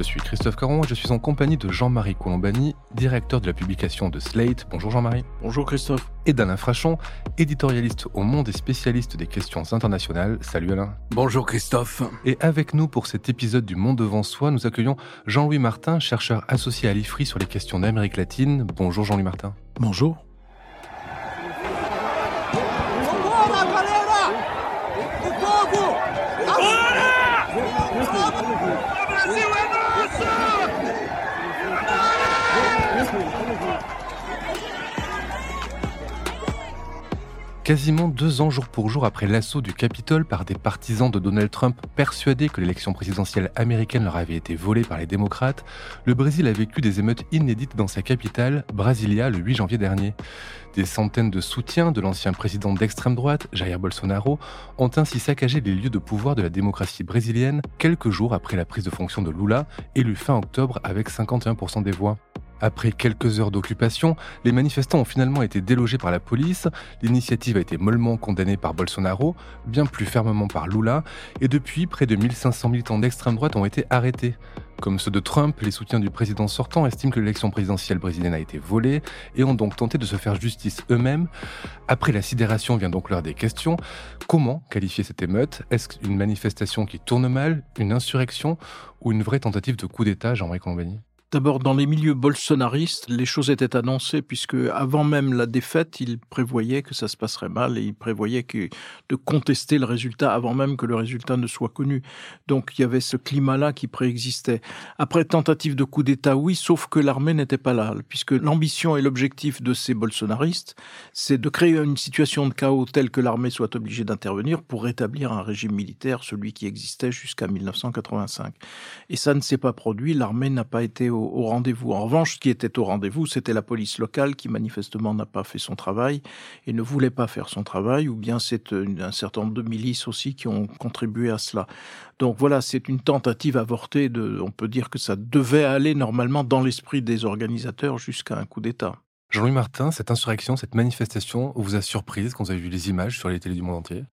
Je suis Christophe Caron et je suis en compagnie de Jean-Marie Colombani, directeur de la publication de Slate. Bonjour Jean-Marie. Bonjour Christophe. Et d'Alain Frachon, éditorialiste au Monde et spécialiste des questions internationales. Salut Alain. Bonjour Christophe. Et avec nous pour cet épisode du Monde devant soi, nous accueillons Jean-Louis Martin, chercheur associé à l'IFRI sur les questions d'Amérique latine. Bonjour Jean-Louis Martin. Bonjour. Quasiment deux ans jour pour jour après l'assaut du Capitole par des partisans de Donald Trump persuadés que l'élection présidentielle américaine leur avait été volée par les démocrates, le Brésil a vécu des émeutes inédites dans sa capitale, Brasilia, le 8 janvier dernier. Des centaines de soutiens de l'ancien président d'extrême droite, Jair Bolsonaro, ont ainsi saccagé les lieux de pouvoir de la démocratie brésilienne quelques jours après la prise de fonction de Lula, élu fin octobre avec 51% des voix. Après quelques heures d'occupation, les manifestants ont finalement été délogés par la police, l'initiative a été mollement condamnée par Bolsonaro, bien plus fermement par Lula, et depuis, près de 1500 militants d'extrême droite ont été arrêtés. Comme ceux de Trump, les soutiens du président sortant estiment que l'élection présidentielle brésilienne a été volée et ont donc tenté de se faire justice eux-mêmes. Après la sidération vient donc l'heure des questions. Comment qualifier cette émeute? Est-ce une manifestation qui tourne mal, une insurrection ou une vraie tentative de coup d'État, Jean-Marie Colombani? D'abord, dans les milieux bolsonaristes, les choses étaient annoncées puisque avant même la défaite, ils prévoyaient que ça se passerait mal et ils prévoyaient que de contester le résultat avant même que le résultat ne soit connu. Donc il y avait ce climat-là qui préexistait. Après tentative de coup d'État, oui, sauf que l'armée n'était pas là, puisque l'ambition et l'objectif de ces bolsonaristes, c'est de créer une situation de chaos telle que l'armée soit obligée d'intervenir pour rétablir un régime militaire, celui qui existait jusqu'à 1985. Et ça ne s'est pas produit. L'armée n'a pas été au, rendez-vous. En revanche, ce qui était au rendez-vous, c'était la police locale qui manifestement n'a pas fait son travail et ne voulait pas faire son travail, ou bien c'est un certain nombre de milices aussi qui ont contribué à cela. Donc voilà, c'est une tentative avortée on peut dire que ça devait aller normalement dans l'esprit des organisateurs jusqu'à un coup d'État. Jean-Louis Martin, cette insurrection, cette manifestation vous a surprise quand vous avez vu les images sur les télés du monde entier?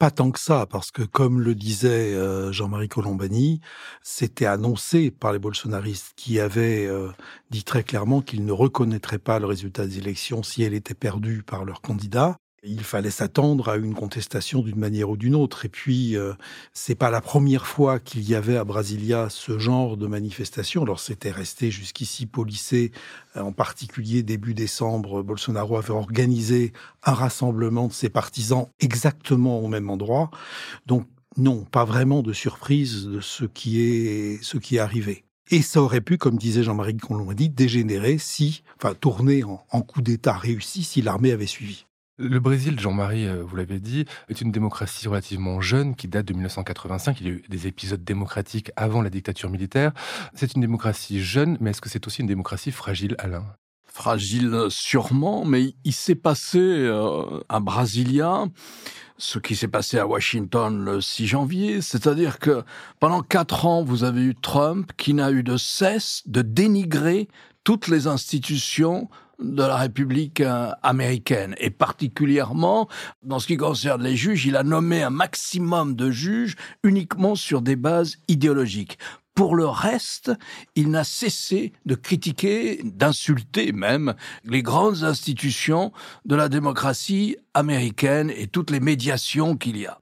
Pas tant que ça, parce que comme le disait euh, Jean-Marie Colombani, c'était annoncé par les bolsonaristes qui avaient euh, dit très clairement qu'ils ne reconnaîtraient pas le résultat des élections si elle était perdue par leur candidat. Il fallait s'attendre à une contestation d'une manière ou d'une autre. Et puis, euh, c'est pas la première fois qu'il y avait à Brasilia ce genre de manifestation. Alors, c'était resté jusqu'ici policé. Euh, en particulier, début décembre, Bolsonaro avait organisé un rassemblement de ses partisans exactement au même endroit. Donc, non, pas vraiment de surprise de ce qui est, ce qui est arrivé. Et ça aurait pu, comme disait Jean-Marie dit, dégénérer si, enfin, tourner en coup d'État réussi si l'armée avait suivi. Le Brésil, Jean-Marie, euh, vous l'avez dit, est une démocratie relativement jeune qui date de 1985. Il y a eu des épisodes démocratiques avant la dictature militaire. C'est une démocratie jeune, mais est-ce que c'est aussi une démocratie fragile, Alain? Fragile sûrement, mais il s'est passé euh, à Brasilia ce qui s'est passé à Washington le 6 janvier, c'est-à-dire que pendant quatre ans, vous avez eu Trump qui n'a eu de cesse de dénigrer toutes les institutions de la République euh, américaine. Et particulièrement, dans ce qui concerne les juges, il a nommé un maximum de juges uniquement sur des bases idéologiques. Pour le reste, il n'a cessé de critiquer, d'insulter même les grandes institutions de la démocratie américaine et toutes les médiations qu'il y a.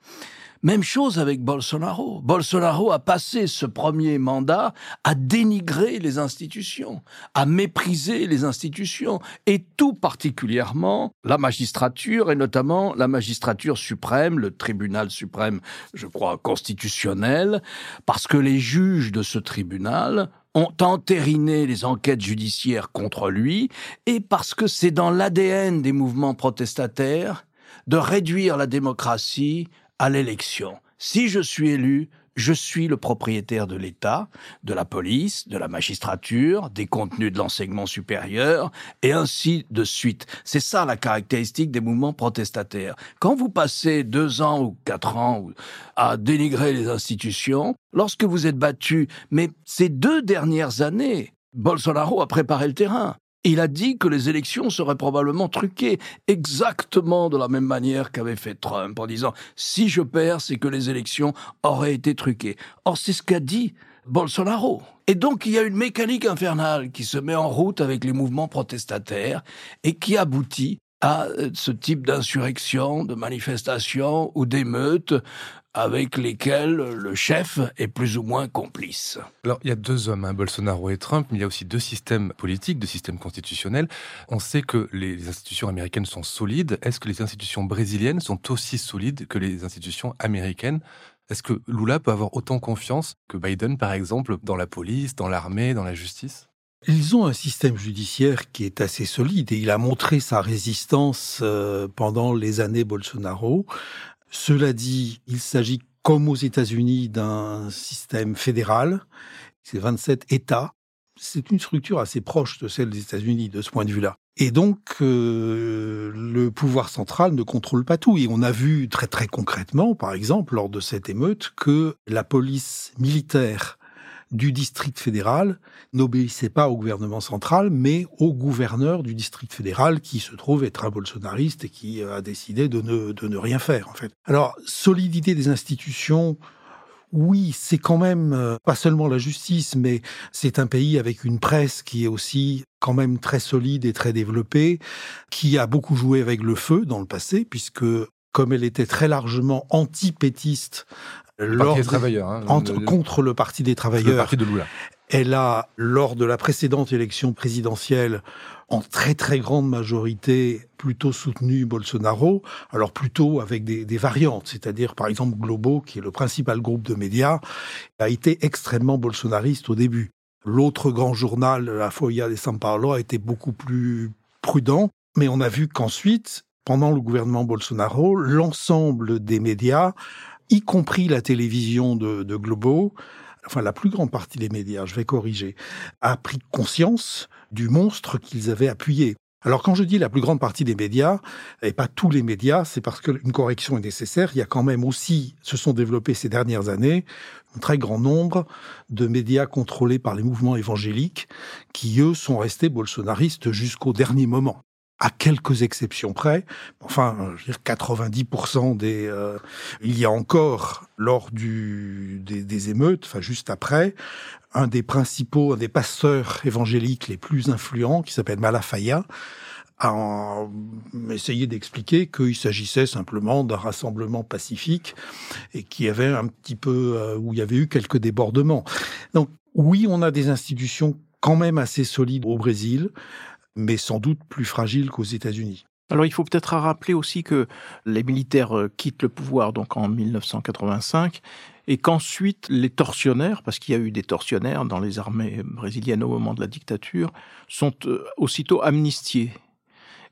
Même chose avec Bolsonaro. Bolsonaro a passé ce premier mandat à dénigrer les institutions, à mépriser les institutions, et tout particulièrement la magistrature, et notamment la magistrature suprême, le tribunal suprême, je crois, constitutionnel, parce que les juges de ce tribunal ont entériné les enquêtes judiciaires contre lui, et parce que c'est dans l'ADN des mouvements protestataires de réduire la démocratie à l'élection. Si je suis élu, je suis le propriétaire de l'État, de la police, de la magistrature, des contenus de l'enseignement supérieur, et ainsi de suite. C'est ça la caractéristique des mouvements protestataires. Quand vous passez deux ans ou quatre ans à dénigrer les institutions, lorsque vous êtes battu, mais ces deux dernières années, Bolsonaro a préparé le terrain. Il a dit que les élections seraient probablement truquées, exactement de la même manière qu'avait fait Trump, en disant si je perds, c'est que les élections auraient été truquées. Or, c'est ce qu'a dit Bolsonaro. Et donc, il y a une mécanique infernale qui se met en route avec les mouvements protestataires et qui aboutit à euh, ce type d'insurrection, de manifestation ou d'émeute avec lesquels le chef est plus ou moins complice. Alors, il y a deux hommes, hein, Bolsonaro et Trump, mais il y a aussi deux systèmes politiques, deux systèmes constitutionnels. On sait que les institutions américaines sont solides. Est-ce que les institutions brésiliennes sont aussi solides que les institutions américaines? Est-ce que Lula peut avoir autant confiance que Biden, par exemple, dans la police, dans l'armée, dans la justice? Ils ont un système judiciaire qui est assez solide et il a montré sa résistance euh, pendant les années Bolsonaro. Cela dit, il s'agit, comme aux États-Unis, d'un système fédéral. C'est 27 États. C'est une structure assez proche de celle des États-Unis de ce point de vue-là. Et donc, euh, le pouvoir central ne contrôle pas tout. Et on a vu très très concrètement, par exemple, lors de cette émeute, que la police militaire du district fédéral n'obéissait pas au gouvernement central, mais au gouverneur du district fédéral qui se trouve être un bolsonariste et qui a décidé de ne, de ne rien faire, en fait. Alors, solidité des institutions, oui, c'est quand même euh, pas seulement la justice, mais c'est un pays avec une presse qui est aussi quand même très solide et très développée, qui a beaucoup joué avec le feu dans le passé, puisque comme elle était très largement anti-pétiste le travailleurs, hein, contre le Parti des travailleurs. Le parti de Lula. Elle a, lors de la précédente élection présidentielle, en très très grande majorité, plutôt soutenu Bolsonaro. Alors plutôt avec des, des variantes, c'est-à-dire par exemple Globo, qui est le principal groupe de médias, a été extrêmement bolsonariste au début. L'autre grand journal, la Folha de São Paulo, a été beaucoup plus prudent, mais on a vu qu'ensuite, pendant le gouvernement Bolsonaro, l'ensemble des médias y compris la télévision de, Globo, enfin la plus grande partie des médias, je vais corriger, a pris conscience du monstre qu'ils avaient appuyé. Alors quand je dis la plus grande partie des médias, et pas tous les médias, c'est parce qu'une correction est nécessaire. Il y a quand même aussi, se sont développés ces dernières années, un très grand nombre de médias contrôlés par les mouvements évangéliques qui, eux, sont restés bolsonaristes jusqu'au dernier moment à quelques exceptions près. Enfin, je veux dire 90% des. Euh, il y a encore lors du des, des, émeutes, enfin juste après, un des principaux, un des pasteurs évangéliques les plus influents, qui s'appelle Malafaya, a essayé d'expliquer qu'il s'agissait simplement d'un rassemblement pacifique et qu'il y avait un petit peu euh, où il y avait eu quelques débordements. Donc oui, on a des institutions quand même assez solides au Brésil mais sans doute plus fragile qu'aux États-Unis. Alors il faut peut-être rappeler aussi que les militaires euh, quittent le pouvoir donc en 1985 et qu'ensuite les tortionnaires, parce qu'il y a eu des tortionnaires dans les armées brésiliennes au moment de la dictature, sont euh, aussitôt amnistiés.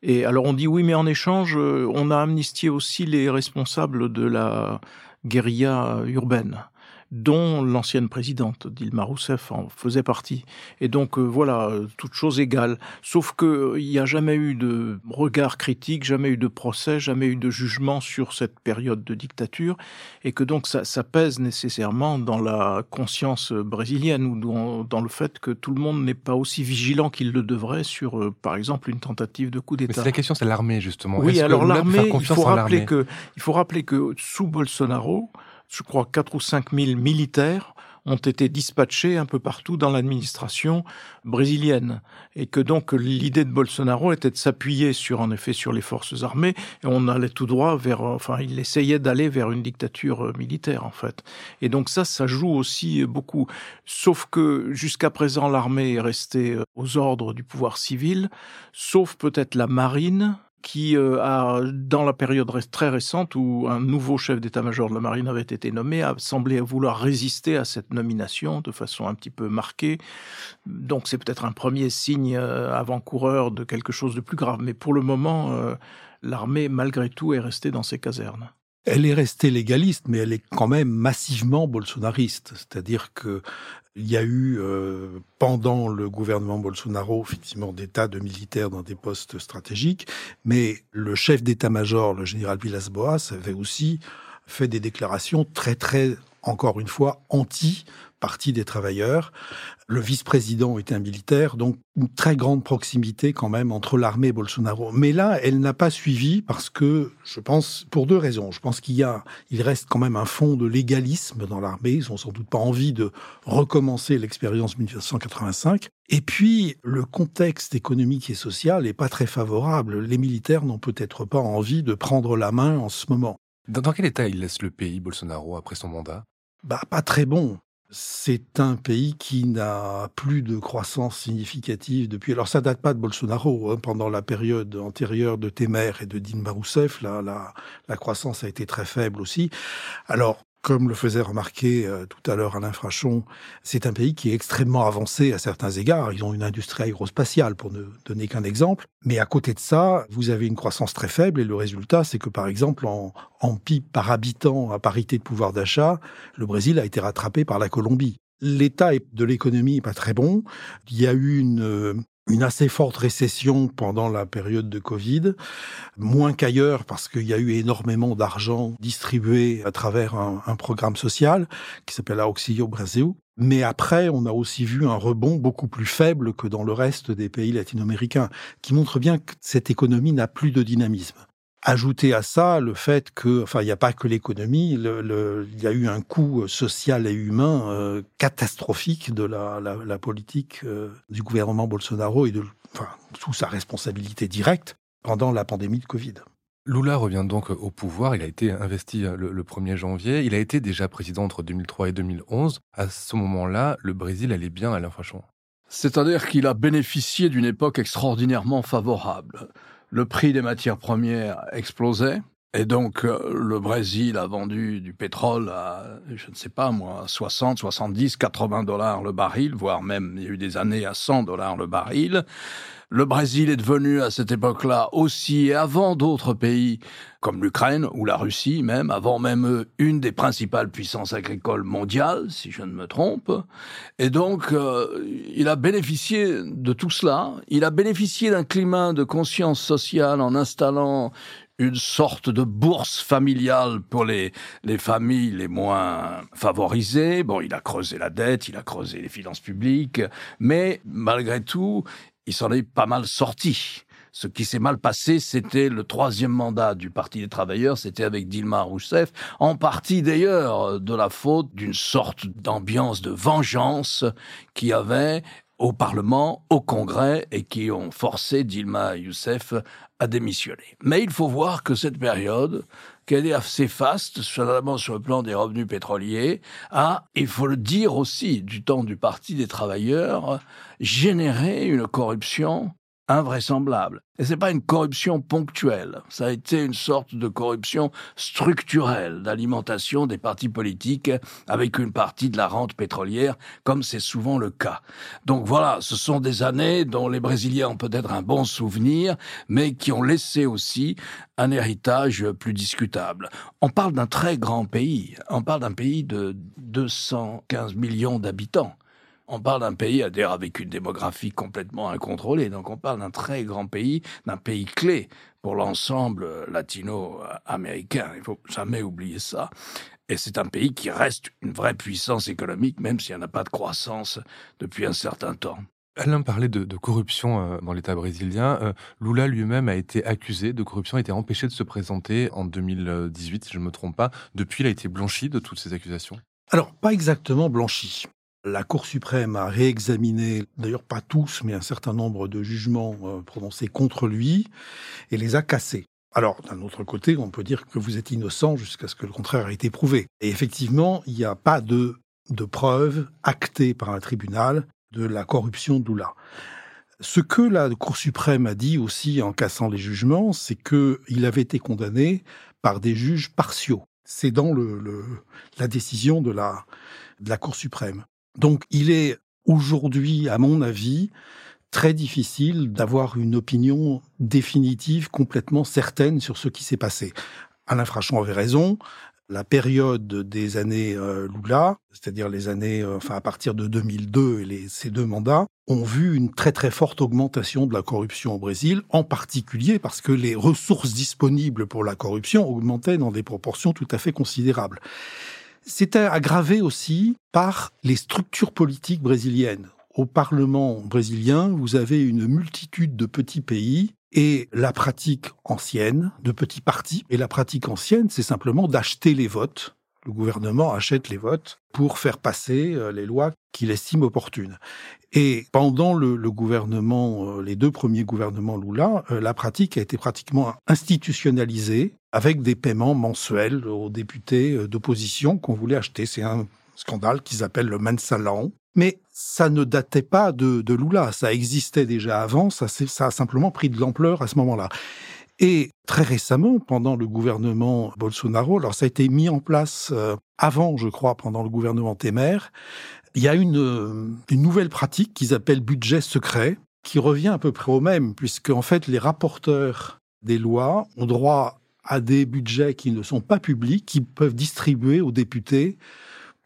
Et alors on dit oui, mais en échange, euh, on a amnistié aussi les responsables de la guérilla urbaine dont l'ancienne présidente Dilma Rousseff en faisait partie. Et donc euh, voilà, toute chose égale. Sauf qu'il euh, n'y a jamais eu de regard critique, jamais eu de procès, jamais eu de jugement sur cette période de dictature, et que donc ça, ça pèse nécessairement dans la conscience brésilienne ou dans, dans le fait que tout le monde n'est pas aussi vigilant qu'il le devrait sur, euh, par exemple, une tentative de coup d'État. Mais la question, c'est l'armée justement. Oui, alors l'armée, il faut rappeler que il faut rappeler que sous Bolsonaro, je crois, 4 ou 5 000 militaires ont été dispatchés un peu partout dans l'administration brésilienne. Et que donc l'idée de Bolsonaro était de s'appuyer sur en effet sur les forces armées et on allait tout droit vers enfin il essayait d'aller vers une dictature militaire en fait. Et donc ça ça joue aussi beaucoup. Sauf que jusqu'à présent l'armée est restée aux ordres du pouvoir civil. Sauf peut-être la marine qui euh, a, dans la période très récente où un nouveau chef d'état-major de la marine avait été nommé, a semblé vouloir résister à cette nomination de façon un petit peu marquée. Donc c'est peut-être un premier signe euh, avant-coureur de quelque chose de plus grave. Mais pour le moment, euh, l'armée, malgré tout, est restée dans ses casernes. Elle est restée légaliste, mais elle est quand même massivement bolsonariste. C'est-à-dire que il y a eu, euh, pendant le gouvernement Bolsonaro, effectivement, des tas de militaires dans des postes stratégiques, mais le chef d'état-major, le général Villas-Boas, avait aussi fait des déclarations très, très, encore une fois, anti Parti des travailleurs. Le vice-président était un militaire, donc une très grande proximité quand même entre l'armée et Bolsonaro. Mais là, elle n'a pas suivi parce que, je pense, pour deux raisons. Je pense qu'il y a, il reste quand même un fond de légalisme dans l'armée. Ils ont sans doute pas envie de recommencer l'expérience 1985. Et puis, le contexte économique et social n'est pas très favorable. Les militaires n'ont peut-être pas envie de prendre la main en ce moment. Dans, quel état il laisse le pays, Bolsonaro, après son mandat? Bah, pas très bon. C'est un pays qui n'a plus de croissance significative depuis. Alors ça date pas de Bolsonaro. Hein. Pendant la période antérieure de Temer et de Dilma Rousseff, là, la, la croissance a été très faible aussi. Alors comme le faisait remarquer euh, tout à l'heure Alain Frachon, c'est un pays qui est extrêmement avancé à certains égards. Ils ont une industrie aérospatiale, pour ne donner qu'un exemple. Mais à côté de ça, vous avez une croissance très faible et le résultat, c'est que par exemple, en, en PIB par habitant, à parité de pouvoir d'achat, le Brésil a été rattrapé par la Colombie. L'état de l'économie n'est pas très bon. Il y a eu une euh, une assez forte récession pendant la période de Covid, moins qu'ailleurs parce qu'il y a eu énormément d'argent distribué à travers un, programme social qui s'appelle Auxilio Brasil. Mais après, on a aussi vu un rebond beaucoup plus faible que dans le reste des pays latino-américains, qui montre bien que cette économie n'a plus de dynamisme. Ajouter à ça le fait que, enfin, il n'y a pas que l'économie, il y a eu un coût social et humain euh, catastrophique de la, la, la politique euh, du gouvernement Bolsonaro et de, enfin, sous sa responsabilité directe pendant la pandémie de Covid. Lula revient donc au pouvoir. Il a été investi euh, le, le 1er janvier. Il a été déjà président entre 2003 et 2011. À ce moment-là, le Brésil allait bien, Alain Frachon? C'est-à-dire qu'il a bénéficié d'une époque extraordinairement favorable le prix des matières premières explosait. Et donc, euh, le Brésil a vendu du pétrole à, je ne sais pas moi, 60, 70, 80 dollars le baril, voire même, il y a eu des années à 100 dollars le baril. Le Brésil est devenu à cette époque-là aussi, et avant d'autres pays comme l'Ukraine ou la Russie même, avant même une des principales puissances agricoles mondiales, si je ne me trompe. Et donc, euh, il a bénéficié de tout cela. Il a bénéficié d'un climat de conscience sociale en installant une sorte de bourse familiale pour les, les familles les moins favorisées. Bon, il a creusé la dette, il a creusé les finances publiques, mais malgré tout, il s'en est pas mal sorti. Ce qui s'est mal passé, c'était le troisième mandat du Parti des travailleurs, c'était avec Dilma Rousseff, en partie d'ailleurs de la faute d'une sorte d'ambiance de vengeance qui avait au Parlement, au Congrès, et qui ont forcé Dilma Rousseff à démissionner. Mais il faut voir que cette période, qu'elle est assez faste, notamment sur le plan des revenus pétroliers, a, il faut le dire aussi, du temps du Parti des travailleurs, généré une corruption invraisemblable. Et c'est pas une corruption ponctuelle. Ça a été une sorte de corruption structurelle d'alimentation des partis politiques avec une partie de la rente pétrolière, comme c'est souvent le cas. Donc voilà, ce sont des années dont les Brésiliens ont peut-être un bon souvenir, mais qui ont laissé aussi un héritage plus discutable. On parle d'un très grand pays. On parle d'un pays de 215 millions d'habitants. On parle d'un pays avec une démographie complètement incontrôlée. Donc on parle d'un très grand pays, d'un pays clé pour l'ensemble latino-américain. Il faut jamais oublier ça. Et c'est un pays qui reste une vraie puissance économique, même s'il n'y en a pas de croissance depuis un certain temps. Alain parlait de, corruption euh, dans l'État brésilien. Euh, Lula lui-même a été accusé de corruption, a été empêché de se présenter en 2018, si je ne me trompe pas. Depuis, il a été blanchi de toutes ces accusations? Alors, pas exactement blanchi. La Cour suprême a réexaminé, d'ailleurs pas tous, mais un certain nombre de jugements euh, prononcés contre lui et les a cassés. Alors, d'un autre côté, on peut dire que vous êtes innocent jusqu'à ce que le contraire ait été prouvé. Et effectivement, il n'y a pas de, de preuves actées par un tribunal de la corruption d'Oula. Ce que la Cour suprême a dit aussi en cassant les jugements, c'est qu'il avait été condamné par des juges partiaux. C'est dans la décision de la Cour suprême. Donc il est aujourd'hui, à mon avis, très difficile d'avoir une opinion définitive, complètement certaine sur ce qui s'est passé. Alain Frachon avait raison. La période des années euh, Lula, c'est-à-dire les années, euh, enfin à partir de 2002 et les, ces deux mandats, ont vu une très très forte augmentation de la corruption au Brésil, en particulier parce que les ressources disponibles pour la corruption augmentaient dans des proportions tout à fait considérables. C'était aggravé aussi par les structures politiques brésiliennes. Au Parlement brésilien, vous avez une multitude de petits pays et la pratique ancienne de petits partis. Et la pratique ancienne, c'est simplement d'acheter les votes. Le gouvernement achète les votes pour faire passer euh, les lois qu'il estime opportunes. Et pendant le, gouvernement, euh, les deux premiers gouvernements Lula, euh, la pratique a été pratiquement institutionnalisée avec des paiements mensuels aux députés d'opposition qu'on voulait acheter. C'est un scandale qu'ils appellent le Mansalan. Mais ça ne datait pas de, de Lula, ça existait déjà avant, ça a simplement pris de l'ampleur à ce moment-là. Et très récemment, pendant le gouvernement Bolsonaro, alors ça a été mis en place euh, avant, je crois, pendant le gouvernement Temer, il y a une, euh, une nouvelle pratique qu'ils appellent budget secret, qui revient à peu près au même, puisque en fait les rapporteurs des lois ont droit à des budgets qui ne sont pas publics, qui peuvent distribuer aux députés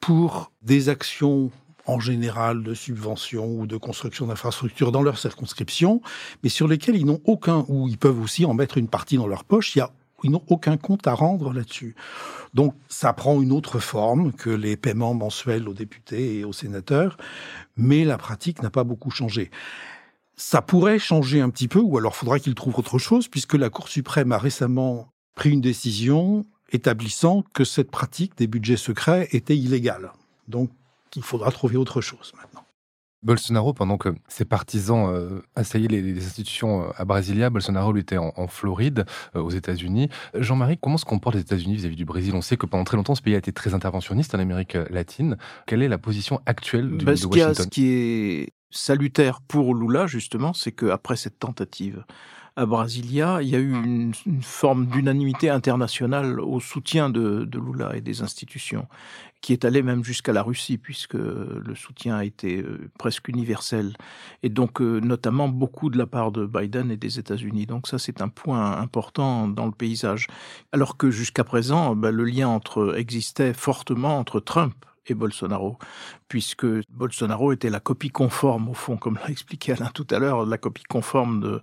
pour des actions en général de subventions ou de construction d'infrastructures dans leur circonscription, mais sur lesquels ils n'ont aucun, ou ils peuvent aussi en mettre une partie dans leur poche, il y a, ils n'ont aucun compte à rendre là-dessus. Donc ça prend une autre forme que les paiements mensuels aux députés et aux sénateurs, mais la pratique n'a pas beaucoup changé. Ça pourrait changer un petit peu, ou alors faudra qu'ils trouvent autre chose, puisque la Cour suprême a récemment pris une décision établissant que cette pratique des budgets secrets était illégale. Donc qu'il faudra trouver autre chose maintenant. Bolsonaro, pendant que ses partisans euh, assaillaient les, institutions euh, à Brasilia, Bolsonaro lui était en, Floride, euh, aux États-Unis. Jean-Marie, comment se comportent les États-Unis vis-à-vis du Brésil? On sait que pendant très longtemps, ce pays a été très interventionniste en Amérique latine. Quelle est la position actuelle du, bah, de Washington Ce qui est salutaire pour Lula, justement, c'est qu'après cette tentative à Brasilia, il y a eu une, forme d'unanimité internationale au soutien de, Lula et des institutions qui est allé même jusqu'à la Russie, puisque le soutien a été euh, presque universel, et donc euh, notamment beaucoup de la part de Biden et des États-Unis. Donc ça, c'est un point important dans le paysage. Alors que jusqu'à présent, ben, le lien entre existait fortement entre Trump et Bolsonaro, puisque Bolsonaro était la copie conforme, au fond, comme l'a expliqué Alain tout à l'heure, la copie conforme de,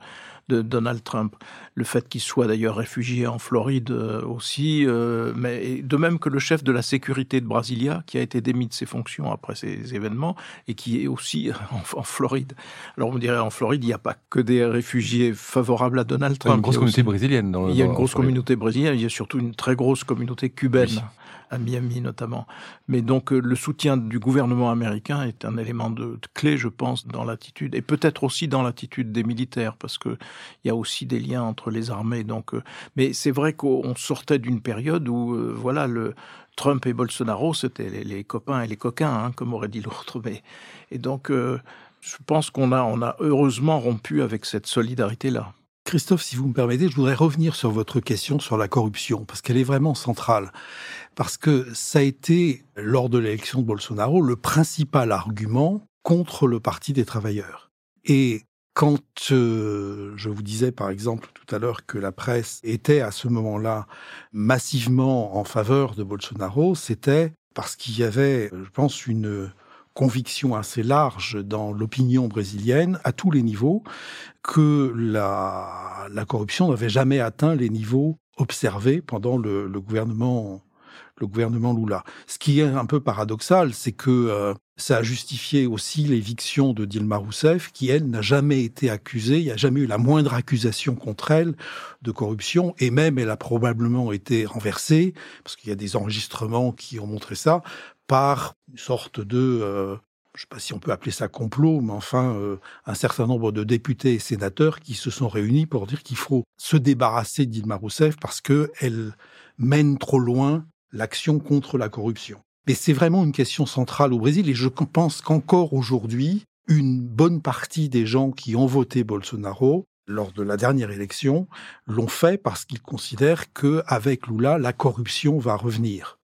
de Donald Trump. Le fait qu'il soit d'ailleurs réfugié en Floride euh, aussi, euh, mais de même que le chef de la sécurité de Brasilia, qui a été démis de ses fonctions après ces événements, et qui est aussi en, Floride. Alors on dirait en Floride, il n'y a pas que des réfugiés favorables à Donald Trump. Il y a une grosse communauté brésilienne. Dans il y a une grosse communauté brésilienne, il y a surtout une très grosse communauté cubaine à Miami notamment. Mais donc euh, le soutien du gouvernement américain est un élément de, clé, je pense, dans l'attitude et peut-être aussi dans l'attitude des militaires, parce que il y a aussi des liens entre les armées. Donc, euh, mais c'est vrai qu'on sortait d'une période où, euh, voilà, le Trump et Bolsonaro, c'était les, copains et les coquins, hein, comme aurait dit l'autre. Mais et donc, je pense qu'on a, on a heureusement rompu avec cette solidarité-là. Christophe, si vous me permettez, je voudrais revenir sur votre question sur la corruption, parce qu'elle est vraiment centrale. Parce que ça a été, lors de l'élection de Bolsonaro, le principal argument contre le Parti des travailleurs. Et quand euh, je vous disais, par exemple, tout à l'heure que la presse était à ce moment-là massivement en faveur de Bolsonaro, c'était parce qu'il y avait, je pense, une conviction assez large dans l'opinion brésilienne, à tous les niveaux, que la, corruption n'avait jamais atteint les niveaux observés pendant le, le gouvernement le gouvernement Lula. Ce qui est un peu paradoxal, c'est que euh, ça a justifié aussi l'éviction de Dilma Rousseff, qui, elle, n'a jamais été accusée, il n'y a jamais eu la moindre accusation contre elle de corruption, et même elle a probablement été renversée, parce qu'il y a des enregistrements qui ont montré ça, par une sorte de, euh, je ne sais pas si on peut appeler ça complot, mais enfin, euh, un certain nombre de députés et sénateurs qui se sont réunis pour dire qu'il faut se débarrasser d'Ilma Rousseff parce qu'elle mène trop loin l'action contre la corruption. Mais c'est vraiment une question centrale au Brésil et je pense qu'encore aujourd'hui, une bonne partie des gens qui ont voté Bolsonaro lors de la dernière élection l'ont fait parce qu'ils considèrent que avec Lula, la corruption va revenir.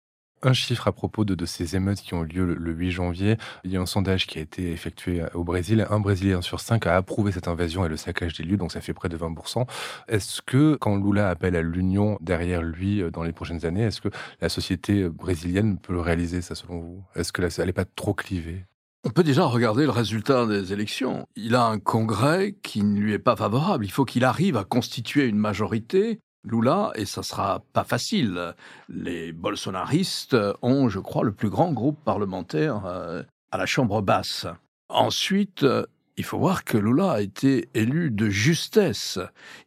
Un chiffre à propos de, ces émeutes qui ont lieu le, 8 janvier. Il y a un sondage qui a été effectué au Brésil. Un Brésilien sur cinq a approuvé cette invasion et le saccage des lieux, donc ça fait près de 20%. Est-ce que, quand Lula appelle à l'union derrière lui euh, dans les prochaines années, est-ce que la société brésilienne peut le réaliser, ça, selon vous? Est-ce que elle n'est pas trop clivée? On peut déjà regarder le résultat des élections. Il a un congrès qui ne lui est pas favorable. Il faut qu'il arrive à constituer une majorité. Lula, et ça sera pas facile. Les bolsonaristes ont, je crois, le plus grand groupe parlementaire euh, à la Chambre basse. Ensuite, euh, il faut voir que Lula a été élu de justesse.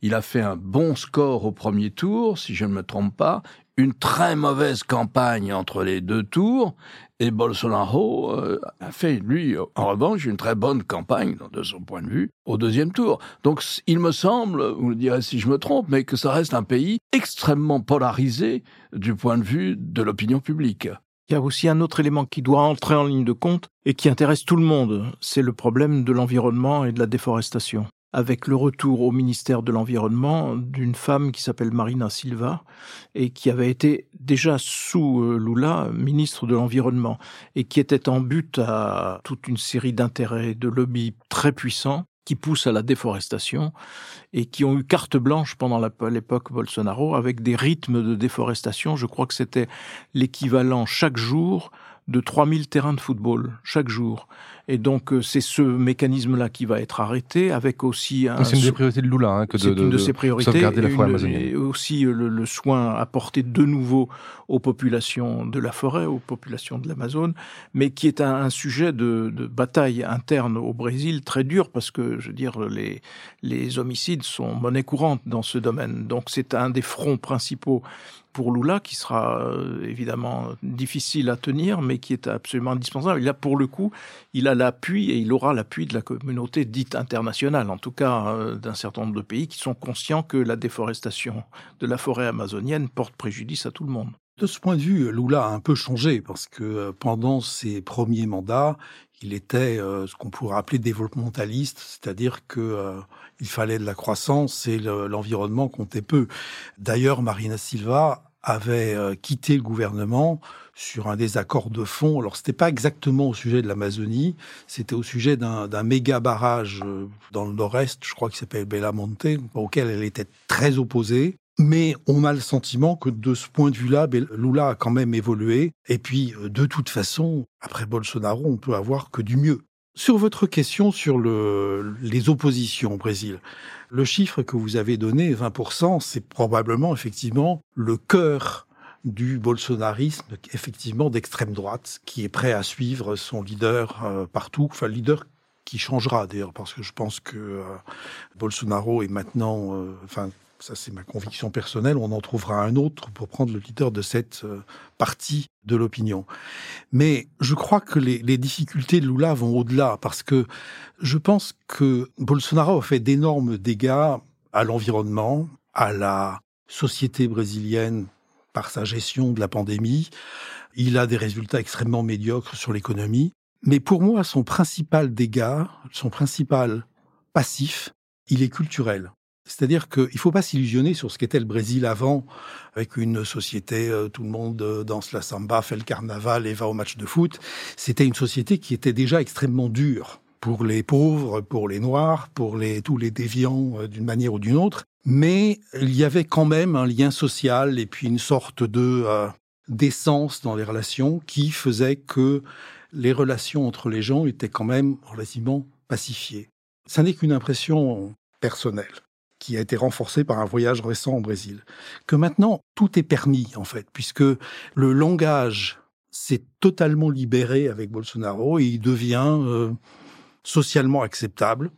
Il a fait un bon score au premier tour, si je ne me trompe pas, une très mauvaise campagne entre les deux tours, et Bolsonaro euh, a fait, lui, en revanche, une très bonne campagne, de son point de vue, au deuxième tour. Donc, il me semble, vous me direz si je me trompe, mais que ça reste un pays extrêmement polarisé du point de vue de l'opinion publique. Il y a aussi un autre élément qui doit entrer en ligne de compte et qui intéresse tout le monde, c'est le problème de l'environnement et de la déforestation avec le retour au ministère de l'Environnement d'une femme qui s'appelle Marina Silva et qui avait été déjà sous euh, Lula ministre de l'Environnement et qui était en but à toute une série d'intérêts de lobbies très puissants qui poussent à la déforestation et qui ont eu carte blanche pendant l'époque Bolsonaro avec des rythmes de déforestation. Je crois que c'était l'équivalent chaque jour de 3000 terrains de football chaque jour. Et donc euh, c'est ce mécanisme-là qui va être arrêté, avec aussi un. C'est une des priorités de Lula, hein, que de, une de, ses priorités, sauvegarder la forêt amazonienne. Et aussi euh, le, soin apporté de nouveau aux populations de la forêt, aux populations de l'Amazone, mais qui est un, sujet de, de, bataille interne au Brésil très dur parce que, je veux dire, les, les homicides sont monnaie courante dans ce domaine. Donc c'est un des fronts principaux pour Lula qui sera euh, évidemment difficile à tenir, mais qui est absolument indispensable. Et là, pour le coup, il a l'appui et il aura l'appui de la communauté dite internationale, en tout cas euh, d'un certain nombre de pays qui sont conscients que la déforestation de la forêt amazonienne porte préjudice à tout le monde. De ce point de vue, Lula a un peu changé parce que euh, pendant ses premiers mandats, il était ce qu'on pourrait appeler développementaliste, c'est-à-dire que il fallait de la croissance et l'environnement comptait peu. D'ailleurs, Marina Silva avait euh, quitté le gouvernement sur un désaccord de fond. Alors, c'était pas exactement au sujet de l'Amazonie, c'était au sujet d'un méga barrage euh, dans le nord-est, je crois qu'il s'appelle Belamonte, auquel elle était très opposée. Mais on a le sentiment que de ce point de vue-là, Lula a quand même évolué. Et puis, euh, de toute façon, après Bolsonaro, on peut avoir que du mieux. Sur votre question sur le, les oppositions au Brésil, le chiffre que vous avez donné, 20%, c'est probablement effectivement le cœur du bolsonarisme, effectivement d'extrême droite, qui est prêt à suivre son leader euh, partout, enfin leader qui changera d'ailleurs, parce que je pense que euh, Bolsonaro est maintenant, euh, enfin ça c'est ma conviction personnelle, on en trouvera un autre pour prendre le leader de cette partie de l'opinion. Mais je crois que les, les difficultés de Lula vont au-delà, parce que je pense que Bolsonaro a fait d'énormes dégâts à l'environnement, à la société brésilienne par sa gestion de la pandémie. Il a des résultats extrêmement médiocres sur l'économie. Mais pour moi, son principal dégât, son principal passif, il est culturel. C'est-à-dire qu'il ne faut pas s'illusionner sur ce qu'était le Brésil avant, avec une société, euh, tout le monde euh, danse la samba, fait le carnaval et va au match de foot. C'était une société qui était déjà extrêmement dure pour les pauvres, pour les noirs, pour tous les déviants euh, d'une manière ou d'une autre. Mais il y avait quand même un lien social et puis une sorte de d'essence dans les relations qui faisait que les relations entre les gens étaient quand même relativement pacifiées. Ça n'est qu'une impression personnelle qui a été renforcé par un voyage récent au Brésil. Que maintenant, tout est permis, en fait, puisque le langage s'est totalement libéré avec Bolsonaro et il devient euh, socialement acceptable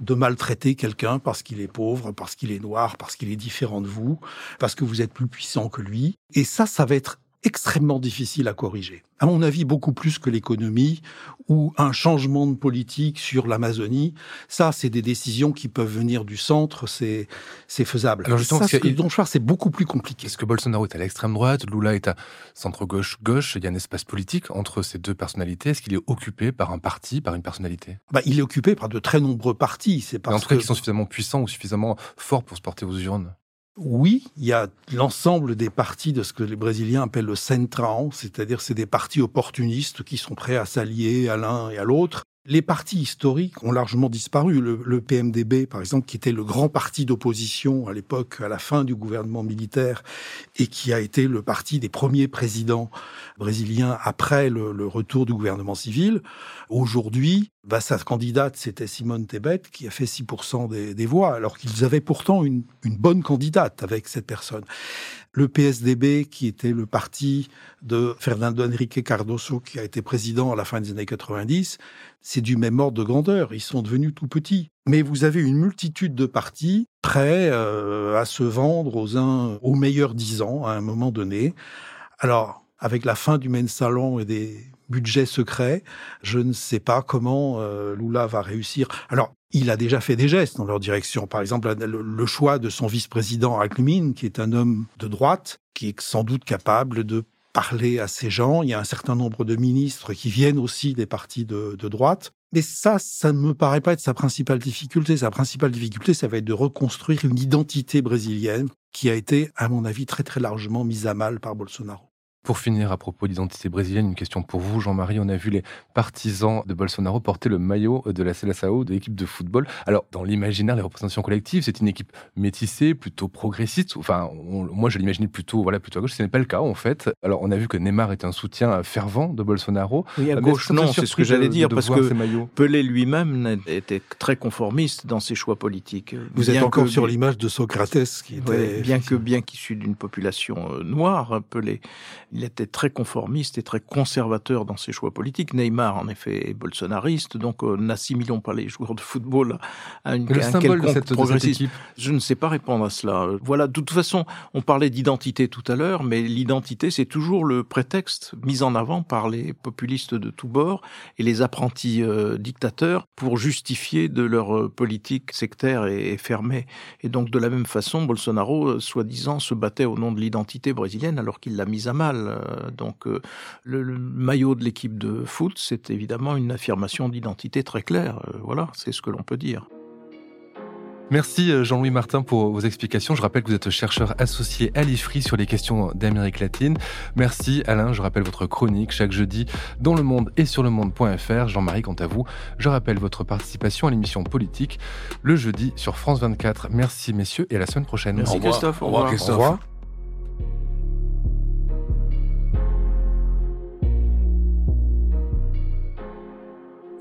de maltraiter quelqu'un parce qu'il est pauvre, parce qu'il est noir, parce qu'il est différent de vous, parce que vous êtes plus puissant que lui. Et ça, ça va être extrêmement difficile à corriger. À mon avis, beaucoup plus que l'économie ou un changement de politique sur l'Amazonie. Ça, c'est des décisions qui peuvent venir du centre, c'est c'est faisable. Alors justement, ça, que, c'est beaucoup plus compliqué. Est-ce que Bolsonaro est à l'extrême droite, Lula est à centre-gauche-gauche Il y a un espace politique entre ces deux personnalités. Est-ce qu'il est occupé par un parti, par une personnalité? Bah, Il est occupé par de très nombreux partis. C'est parce en tout cas, qui sont suffisamment puissants ou suffisamment forts pour se porter aux urnes Oui, il y a l'ensemble des partis de ce que les Brésiliens appellent le centrão, c'est-à-dire c'est des partis opportunistes qui sont prêts à s'allier à l'un et à l'autre. Les partis historiques ont largement disparu. Le, PMDB, par exemple, qui était le grand parti d'opposition à l'époque, à la fin du gouvernement militaire, et qui a été le parti des premiers présidents brésiliens après le, retour du gouvernement civil. Aujourd'hui, bah, sa candidate, c'était Simone Tebet, qui a fait 6% des, voix, alors qu'ils avaient pourtant une, une bonne candidate avec cette personne le PSDB, qui était le parti de Fernando Henrique Cardoso, qui a été président à la fin des années 90, c'est du même ordre de grandeur. Ils sont devenus tout petits. Mais vous avez une multitude de partis prêts euh, à se vendre aux uns aux meilleurs dix ans à un moment donné. Alors, avec la fin du salon et des budgets secrets, je ne sais pas comment euh, Lula va réussir. Alors, il a déjà fait des gestes dans leur direction. Par exemple, le, choix de son vice-président Alckmin, qui est un homme de droite, qui est sans doute capable de parler à ces gens. Il y a un certain nombre de ministres qui viennent aussi des partis de, de droite. Mais ça, ça ne me paraît pas être sa principale difficulté. Sa principale difficulté, ça va être de reconstruire une identité brésilienne qui a été, à mon avis, très très largement mise à mal par Bolsonaro. Pour finir, à propos d'identité brésilienne, une question pour vous, Jean-Marie. On a vu les partisans de Bolsonaro porter le maillot de la Seleção, de l'équipe de football. Alors, dans l'imaginaire, les représentations collectives, c'est une équipe métissée, plutôt progressiste. Enfin, moi, je l'imaginais plutôt, voilà, plutôt à gauche. Ce n'est pas le cas, en fait. Alors, on a vu que Neymar est un soutien fervent de Bolsonaro. Oui, à gauche, non, c'est ce que j'allais dire, parce que Pelé lui-même était très conformiste dans ses choix politiques. Vous êtes encore sur l'image de Socrates, qui était... bien que, bien qu'issu d'une population euh, noire, Pelé il était très conformiste et très conservateur dans ses choix politiques. Neymar, en effet, est bolsonariste, donc euh, n'assimilons pas les joueurs de football à, une, le un de cette, Je ne sais pas répondre à cela. Voilà, de toute façon, on parlait d'identité tout à l'heure, mais l'identité, c'est toujours le prétexte mis en avant par les populistes de tous bords et les apprentis euh, dictateurs pour justifier de leur euh, politique sectaire et, fermée. Et donc, de la même façon, Bolsonaro, soi-disant, se battait au nom de l'identité brésilienne alors qu'il l'a mise à mal. Euh, donc euh, le, maillot de l'équipe de foot, c'est évidemment une affirmation d'identité très claire. Euh, voilà, c'est ce que l'on peut dire. Merci Jean-Louis Martin pour vos explications. Je rappelle que vous êtes chercheur associé à l'IFRI sur les questions d'Amérique latine. Merci Alain, je rappelle votre chronique chaque jeudi dans Le Monde et sur le monde.fr. Jean-Marie, quant à vous, je rappelle votre participation à l'émission politique le jeudi sur France 24. Merci messieurs et à la semaine prochaine. Merci Christophe. Au revoir. Christophe. Au revoir.